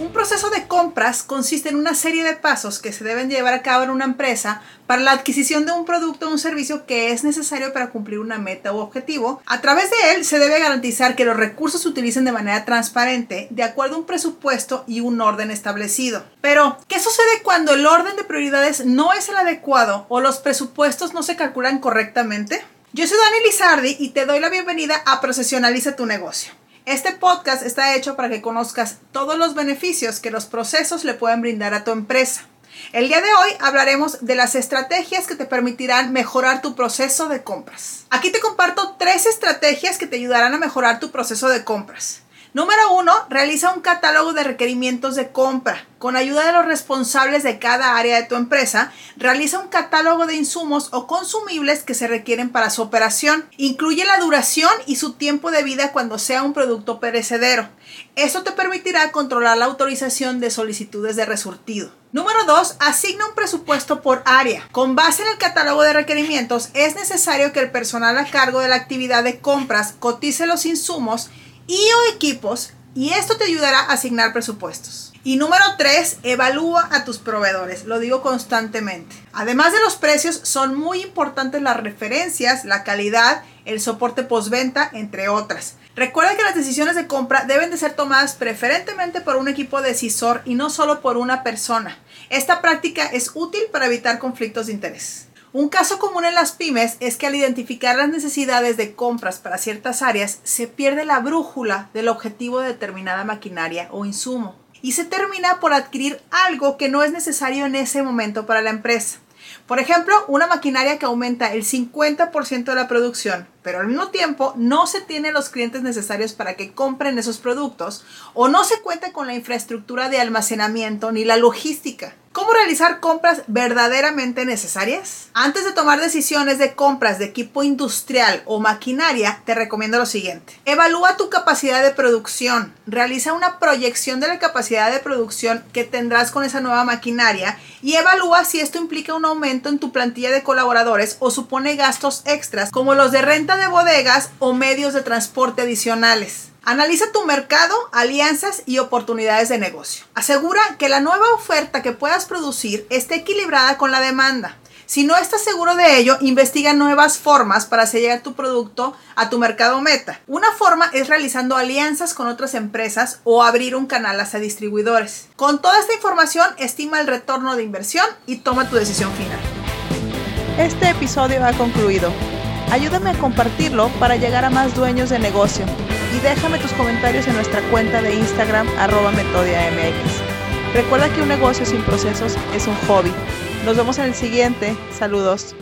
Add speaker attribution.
Speaker 1: Un proceso de compras consiste en una serie de pasos que se deben llevar a cabo en una empresa para la adquisición de un producto o un servicio que es necesario para cumplir una meta u objetivo. A través de él se debe garantizar que los recursos se utilicen de manera transparente, de acuerdo a un presupuesto y un orden establecido. Pero, ¿qué sucede cuando el orden de prioridades no es el adecuado o los presupuestos no se calculan correctamente? Yo soy Dani Lizardi y te doy la bienvenida a Profesionaliza tu negocio. Este podcast está hecho para que conozcas todos los beneficios que los procesos le pueden brindar a tu empresa. El día de hoy hablaremos de las estrategias que te permitirán mejorar tu proceso de compras. Aquí te comparto tres estrategias que te ayudarán a mejorar tu proceso de compras. Número uno, realiza un catálogo de requerimientos de compra. Con ayuda de los responsables de cada área de tu empresa, realiza un catálogo de insumos o consumibles que se requieren para su operación. Incluye la duración y su tiempo de vida cuando sea un producto perecedero. Esto te permitirá controlar la autorización de solicitudes de resurtido. Número 2. Asigna un presupuesto por área. Con base en el catálogo de requerimientos, es necesario que el personal a cargo de la actividad de compras cotice los insumos y o equipos y esto te ayudará a asignar presupuestos. Y número 3, evalúa a tus proveedores, lo digo constantemente. Además de los precios, son muy importantes las referencias, la calidad, el soporte postventa, entre otras. Recuerda que las decisiones de compra deben de ser tomadas preferentemente por un equipo decisor y no solo por una persona. Esta práctica es útil para evitar conflictos de interés. Un caso común en las pymes es que al identificar las necesidades de compras para ciertas áreas se pierde la brújula del objetivo de determinada maquinaria o insumo y se termina por adquirir algo que no es necesario en ese momento para la empresa. Por ejemplo, una maquinaria que aumenta el 50% de la producción, pero al mismo tiempo no se tiene los clientes necesarios para que compren esos productos o no se cuenta con la infraestructura de almacenamiento ni la logística. ¿Cómo realizar compras verdaderamente necesarias? Antes de tomar decisiones de compras de equipo industrial o maquinaria, te recomiendo lo siguiente. Evalúa tu capacidad de producción. Realiza una proyección de la capacidad de producción que tendrás con esa nueva maquinaria y evalúa si esto implica un aumento en tu plantilla de colaboradores o supone gastos extras como los de renta de bodegas o medios de transporte adicionales. Analiza tu mercado, alianzas y oportunidades de negocio. Asegura que la nueva oferta que puedas producir esté equilibrada con la demanda. Si no estás seguro de ello, investiga nuevas formas para hacer llegar tu producto a tu mercado meta. Una forma es realizando alianzas con otras empresas o abrir un canal hacia distribuidores. Con toda esta información, estima el retorno de inversión y toma tu decisión final.
Speaker 2: Este episodio ha concluido. Ayúdame a compartirlo para llegar a más dueños de negocio y déjame tus comentarios en nuestra cuenta de Instagram arroba metodiamx. Recuerda que un negocio sin procesos es un hobby. Nos vemos en el siguiente. Saludos.